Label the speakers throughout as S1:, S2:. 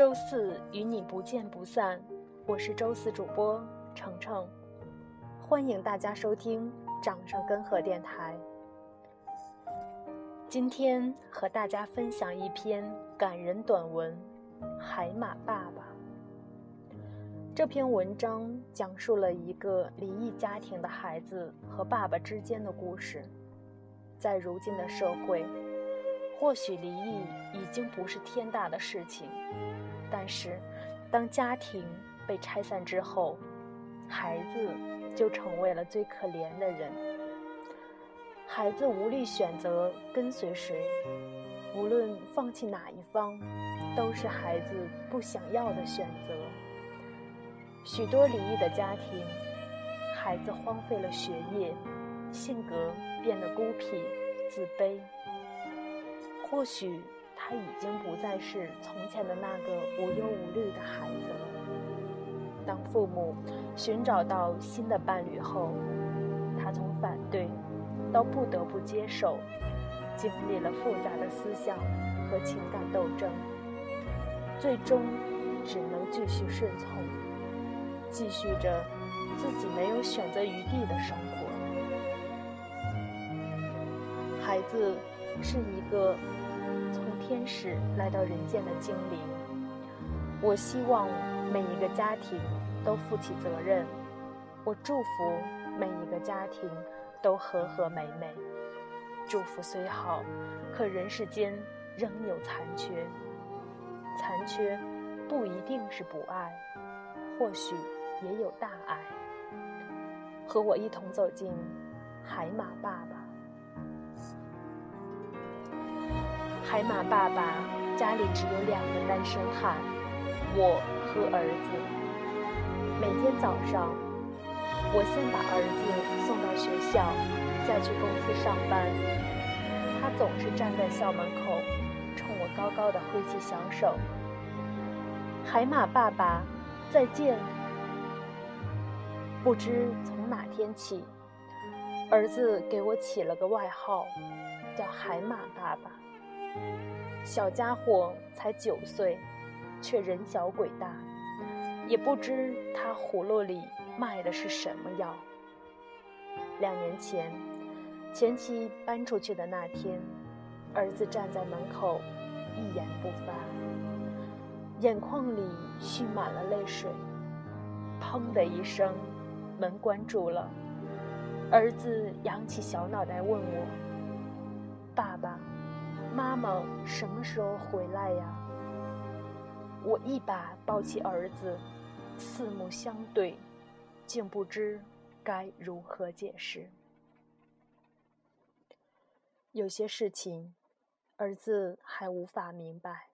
S1: 周四与你不见不散，我是周四主播程程，欢迎大家收听掌上根河电台。今天和大家分享一篇感人短文《海马爸爸》。这篇文章讲述了一个离异家庭的孩子和爸爸之间的故事。在如今的社会，或许离异已经不是天大的事情。但是，当家庭被拆散之后，孩子就成为了最可怜的人。孩子无力选择跟随谁，无论放弃哪一方，都是孩子不想要的选择。许多离异的家庭，孩子荒废了学业，性格变得孤僻、自卑。或许。他已经不再是从前的那个无忧无虑的孩子了。当父母寻找到新的伴侣后，他从反对到不得不接受，经历了复杂的思想和情感斗争，最终只能继续顺从，继续着自己没有选择余地的生活。孩子是一个。天使来到人间的精灵，我希望每一个家庭都负起责任。我祝福每一个家庭都和和美美。祝福虽好，可人世间仍有残缺。残缺不一定是不爱，或许也有大爱。和我一同走进海马爸爸。海马爸爸家里只有两个单身汉，我和儿子。每天早上，我先把儿子送到学校，再去公司上班。他总是站在校门口，冲我高高的挥起小手：“海马爸爸，再见。”不知从哪天起，儿子给我起了个外号，叫海马爸爸。小家伙才九岁，却人小鬼大，也不知他葫芦里卖的是什么药。两年前，前妻搬出去的那天，儿子站在门口，一言不发，眼眶里蓄满了泪水。砰的一声，门关住了。儿子扬起小脑袋问我：“爸爸。”妈妈什么时候回来呀？我一把抱起儿子，四目相对，竟不知该如何解释。有些事情，儿子还无法明白，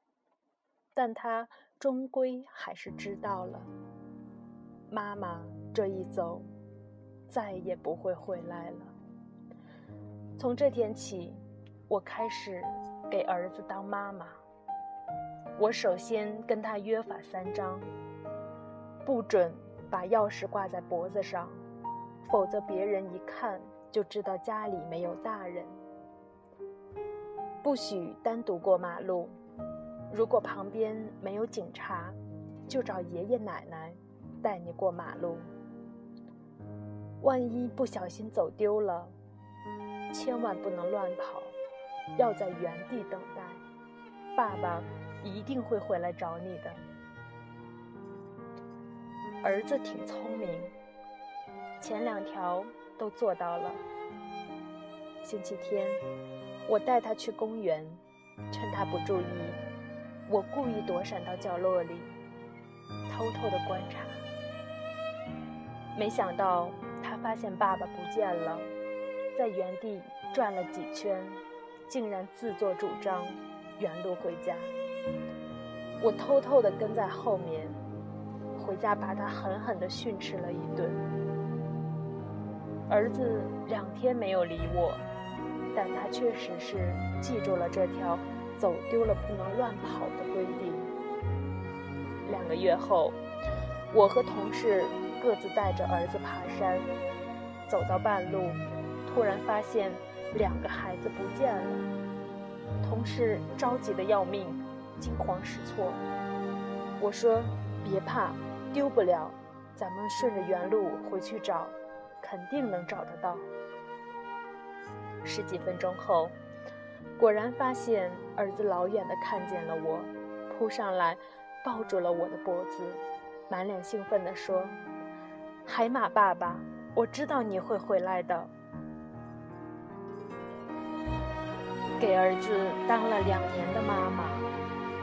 S1: 但他终归还是知道了。妈妈这一走，再也不会回来了。从这天起。我开始给儿子当妈妈。我首先跟他约法三章：不准把钥匙挂在脖子上，否则别人一看就知道家里没有大人；不许单独过马路，如果旁边没有警察，就找爷爷奶奶带你过马路。万一不小心走丢了，千万不能乱跑。要在原地等待，爸爸一定会回来找你的。儿子挺聪明，前两条都做到了。星期天，我带他去公园，趁他不注意，我故意躲闪到角落里，偷偷的观察。没想到他发现爸爸不见了，在原地转了几圈。竟然自作主张原路回家，我偷偷地跟在后面，回家把他狠狠地训斥了一顿。儿子两天没有理我，但他确实是记住了这条走丢了不能乱跑的规定。两个月后，我和同事各自带着儿子爬山，走到半路，突然发现。两个孩子不见了，同事着急的要命，惊慌失措。我说：“别怕，丢不了，咱们顺着原路回去找，肯定能找得到。”十几分钟后，果然发现儿子老远的看见了我，扑上来抱住了我的脖子，满脸兴奋地说：“海马爸爸，我知道你会回来的。”给儿子当了两年的妈妈，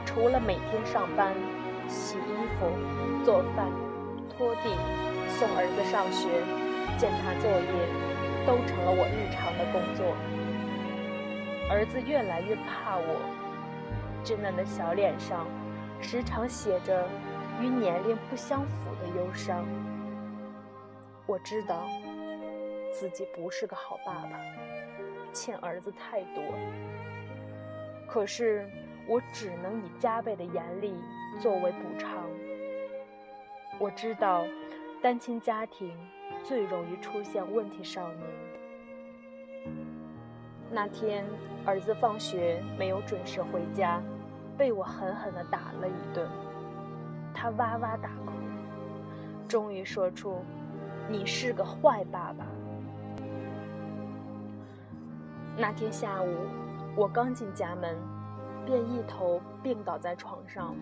S1: 除了每天上班、洗衣服、做饭、拖地、送儿子上学、检查作业，都成了我日常的工作。儿子越来越怕我，稚嫩的小脸上时常写着与年龄不相符的忧伤。我知道自己不是个好爸爸。欠儿子太多，可是我只能以加倍的严厉作为补偿。我知道，单亲家庭最容易出现问题少年。那天儿子放学没有准时回家，被我狠狠地打了一顿，他哇哇大哭，终于说出：“你是个坏爸爸。”那天下午，我刚进家门，便一头病倒在床上。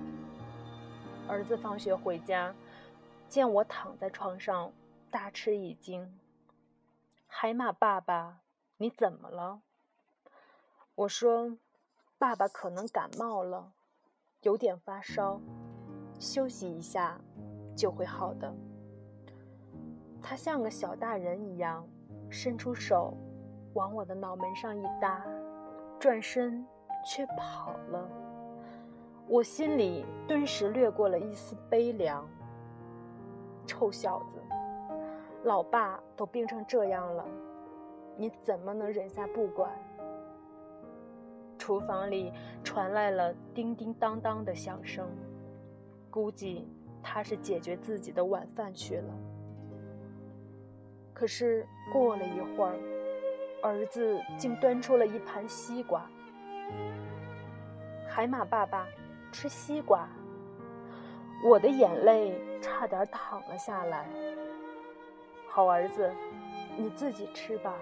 S1: 儿子放学回家，见我躺在床上，大吃一惊：“海马爸爸，你怎么了？”我说：“爸爸可能感冒了，有点发烧，休息一下就会好的。”他像个小大人一样，伸出手。往我的脑门上一搭，转身却跑了。我心里顿时掠过了一丝悲凉。臭小子，老爸都病成这样了，你怎么能忍下不管？厨房里传来了叮叮当当的响声，估计他是解决自己的晚饭去了。可是过了一会儿。儿子竟端出了一盘西瓜。海马爸爸吃西瓜，我的眼泪差点淌了下来。好儿子，你自己吃吧，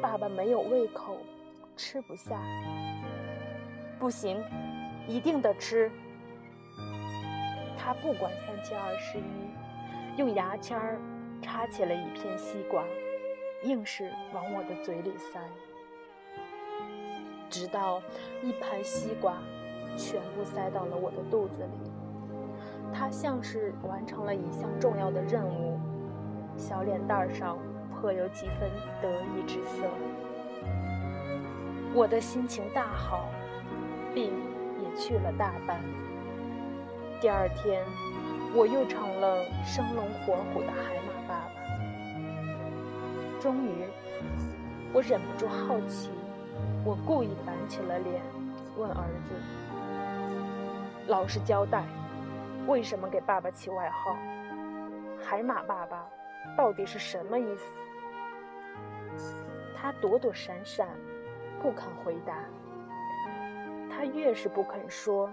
S1: 爸爸没有胃口，吃不下。不行，一定得吃。他不管三七二十一，用牙签儿插起了一片西瓜。硬是往我的嘴里塞，直到一盘西瓜全部塞到了我的肚子里。他像是完成了一项重要的任务，小脸蛋上颇有几分得意之色。我的心情大好，病也去了大半。第二天，我又成了生龙活虎的海马。终于，我忍不住好奇，我故意板起了脸，问儿子：“老实交代，为什么给爸爸起外号‘海马爸爸’？到底是什么意思？”他躲躲闪闪，不肯回答。他越是不肯说，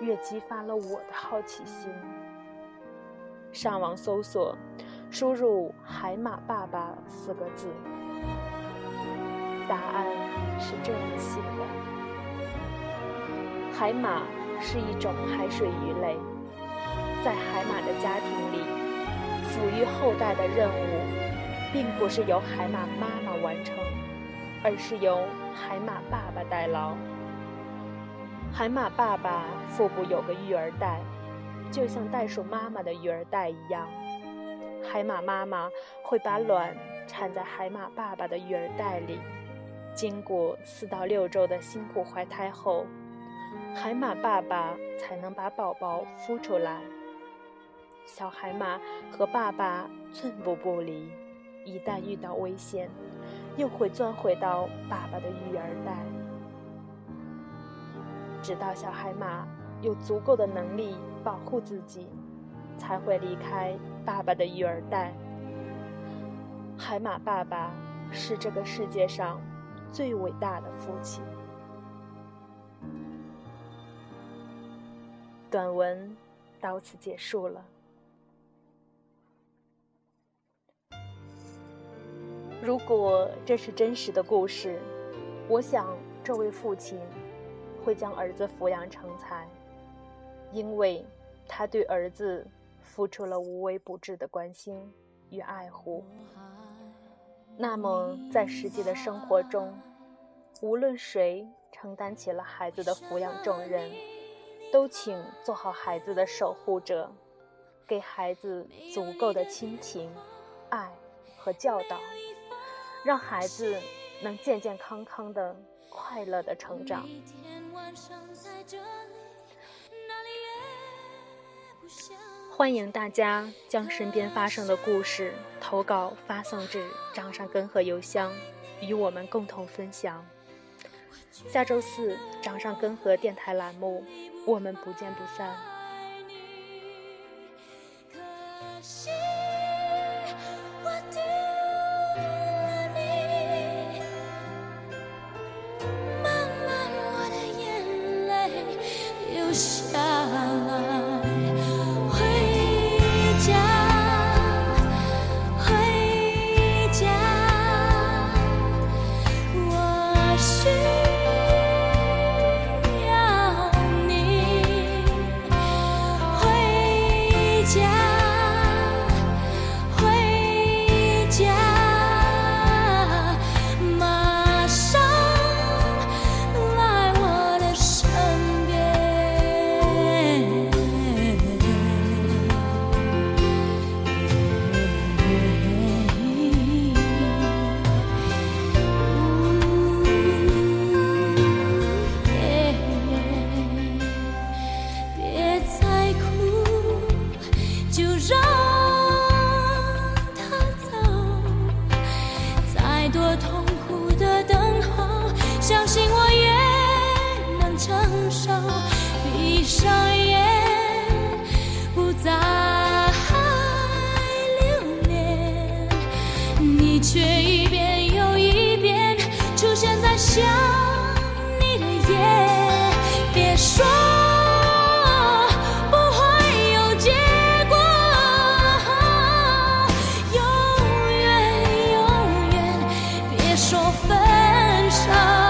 S1: 越激发了我的好奇心。上网搜索。输入“海马爸爸”四个字，答案是这样写的：海马是一种海水鱼类，在海马的家庭里，抚育后代的任务，并不是由海马妈妈完成，而是由海马爸爸代劳。海马爸爸腹部有个育儿袋，就像袋鼠妈妈的育儿袋一样。海马妈妈会把卵产在海马爸爸的育儿袋里，经过四到六周的辛苦怀胎后，海马爸爸才能把宝宝孵出来。小海马和爸爸寸步不离，一旦遇到危险，又会钻回到爸爸的育儿袋，直到小海马有足够的能力保护自己。才会离开爸爸的育儿袋。海马爸爸是这个世界上最伟大的父亲。
S2: 短文到此结束了。如果这是真实的故事，我想这位父亲会将儿子抚养成才，因为他对儿子付出了无微不至的关心与爱护。那么，在实际的生活中，无论谁承担起了孩子的抚养重任，都请做好孩子的守护者，给孩子足够的亲情、爱和教导。让孩子能健健康康的、快乐的成长。欢迎大家将身边发生的故事投稿发送至掌上根河邮箱，与我们共同分享。下周四掌上根河电台栏目，我们不见不散。想你的夜别说不会有结果永远永远别说分手。